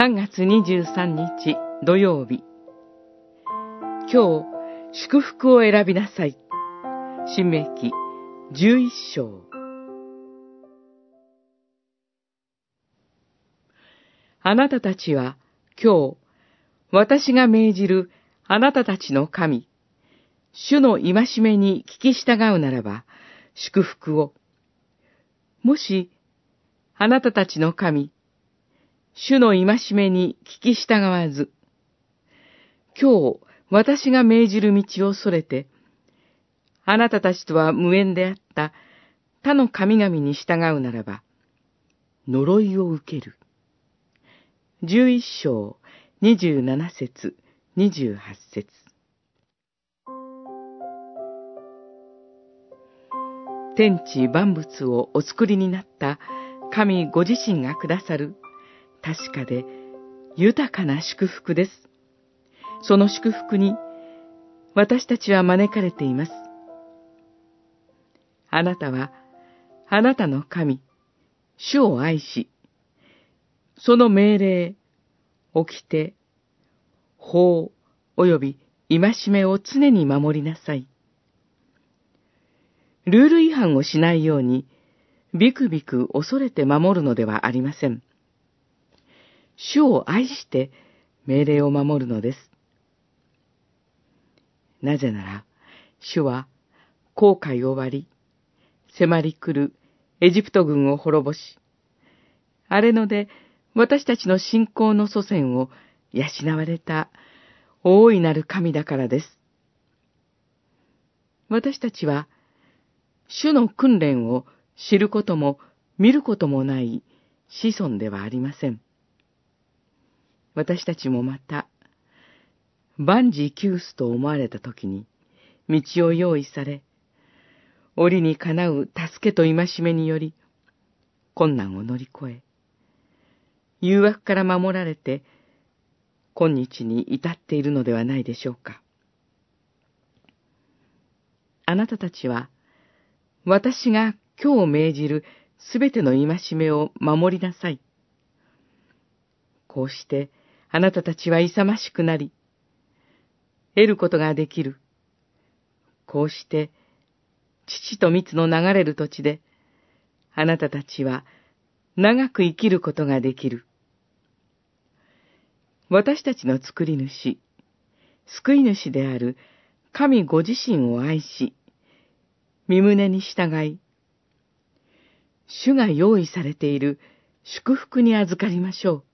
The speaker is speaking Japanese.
3月23日土曜日。今日、祝福を選びなさい。新明記11章。あなたたちは今日、私が命じるあなたたちの神、主の戒めに聞き従うならば、祝福を。もし、あなたたちの神、主の戒めに聞き従わず、今日私が命じる道をそれて、あなたたちとは無縁であった他の神々に従うならば、呪いを受ける。十一章、二十七節、二十八節。天地万物をお作りになった神ご自身がくださる確かで豊かな祝福です。その祝福に私たちは招かれています。あなたはあなたの神、主を愛し、その命令、起きて、法及び戒めを常に守りなさい。ルール違反をしないように、ビクビク恐れて守るのではありません。主を愛して命令を守るのです。なぜなら、主は後悔を割り、迫り来るエジプト軍を滅ぼし、あれので私たちの信仰の祖先を養われた大いなる神だからです。私たちは、主の訓練を知ることも見ることもない子孫ではありません。私たちもまた、万事休すと思われた時に、道を用意され、折にかなう助けと戒めにより、困難を乗り越え、誘惑から守られて、今日に至っているのではないでしょうか。あなたたちは、私が今日命じるすべての戒めを守りなさい。こうして、あなたたちは勇ましくなり、得ることができる。こうして、父と蜜の流れる土地で、あなたたちは長く生きることができる。私たちの作り主、救い主である神ご自身を愛し、身胸に従い、主が用意されている祝福に預かりましょう。